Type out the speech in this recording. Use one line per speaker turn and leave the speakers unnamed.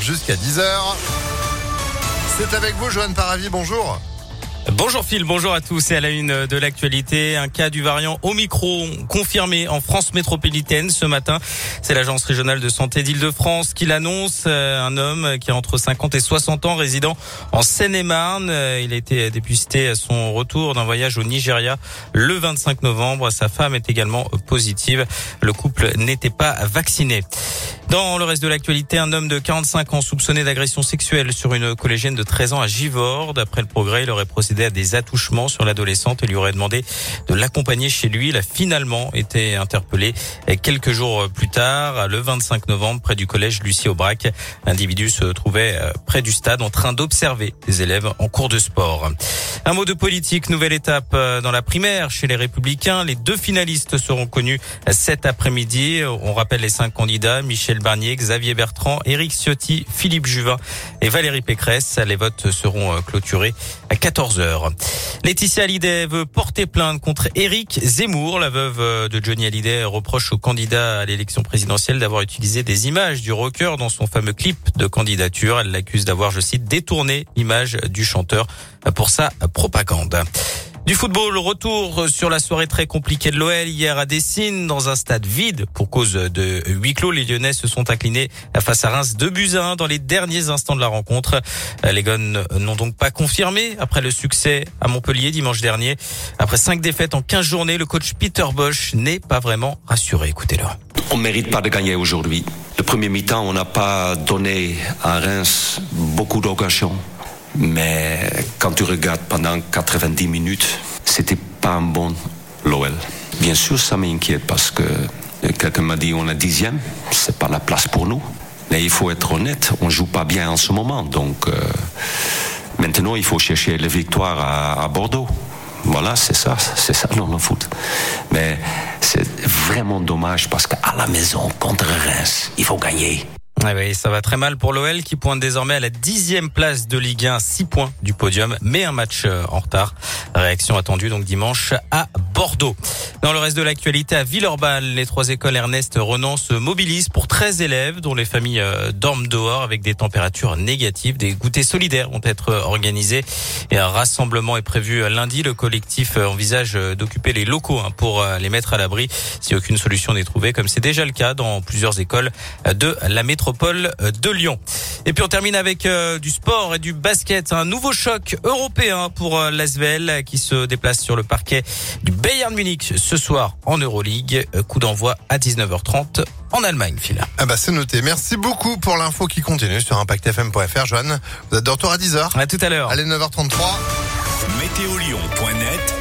jusqu'à 10h. C'est avec vous, Joanne Paravi, bonjour.
Bonjour Phil, bonjour à tous et à la une de l'actualité. Un cas du variant Omicron confirmé en France métropolitaine ce matin. C'est l'agence régionale de santé d'Île-de-France qui l'annonce. Euh, un homme qui a entre 50 et 60 ans résident en Seine-et-Marne. Euh, il a été dépisté à son retour d'un voyage au Nigeria le 25 novembre. Sa femme est également positive. Le couple n'était pas vacciné. Dans le reste de l'actualité, un homme de 45 ans soupçonné d'agression sexuelle sur une collégienne de 13 ans à Givors. D'après le progrès, il aurait procédé à des attouchements sur l'adolescente et lui aurait demandé de l'accompagner chez lui. Il a finalement été interpellé quelques jours plus tard, le 25 novembre, près du collège Lucie Aubrac. L'individu se trouvait euh, près du stade en train d'observer des élèves en cours de sport. Un mot de politique, nouvelle étape euh, dans la primaire chez les Républicains. Les deux finalistes seront connus cet après-midi. On rappelle les cinq candidats, Michel Barnier, Xavier Bertrand, Éric Ciotti, Philippe Juvin et Valérie Pécresse. Les votes seront euh, clôturés à 14h. Laetitia Hallyday veut porter plainte contre Éric Zemmour. La veuve euh, de Johnny Hallyday reproche au candidat à l'élection présidentielle d'avoir utilisé des images du rocker dans son fameux clip de candidature. Elle l'accuse d'avoir, je cite, détourné l'image du chanteur pour sa propagande. Du football, retour sur la soirée très compliquée de l'OL hier à Dessine dans un stade vide pour cause de huis clos. Les Lyonnais se sont inclinés face à Reims de buts dans les derniers instants de la rencontre. Les Gones n'ont donc pas confirmé après le succès à Montpellier dimanche dernier. Après cinq défaites en 15 journées, le coach Peter Bosch n'est pas vraiment rassuré. Écoutez-le.
On ne mérite pas de gagner aujourd'hui. Le premier mi-temps, on n'a pas donné à Reims beaucoup d'occasions. Mais quand tu regardes pendant 90 minutes, c'était pas un bon l'OL. Bien sûr, ça m'inquiète parce que quelqu'un m'a dit on est dixième, c'est pas la place pour nous. Mais il faut être honnête, on joue pas bien en ce moment. Donc euh, maintenant, il faut chercher les victoires à, à Bordeaux. Voilà, c'est ça, c'est ça dans le foot. Mais c'est vraiment dommage parce qu'à la maison, contre Reims, il faut gagner.
Ah ça va très mal pour l'OL qui pointe désormais à la dixième place de Ligue 1, 6 points du podium, mais un match euh, en retard. Réaction attendue donc dimanche à Bordeaux. Dans le reste de l'actualité, à Villeurbanne, les trois écoles Ernest Renan se mobilisent pour 13 élèves dont les familles euh, dorment dehors avec des températures négatives. Des goûters solidaires vont être organisés et un rassemblement est prévu lundi. Le collectif envisage d'occuper les locaux hein, pour euh, les mettre à l'abri si aucune solution n'est trouvée, comme c'est déjà le cas dans plusieurs écoles de la métropole de Lyon. Et puis on termine avec euh, du sport et du basket. Un nouveau choc européen pour euh, l'Asvel qui se déplace sur le parquet du Bayern Munich ce soir en Euroleague. Euh, coup d'envoi à 19h30 en Allemagne, Phil.
Ah bah c'est noté. Merci beaucoup pour l'info qui continue sur impactfm.fr. Joanne, vous êtes de retour à 10h.
À tout à l'heure.
Allez, 9h33.
Météolion.net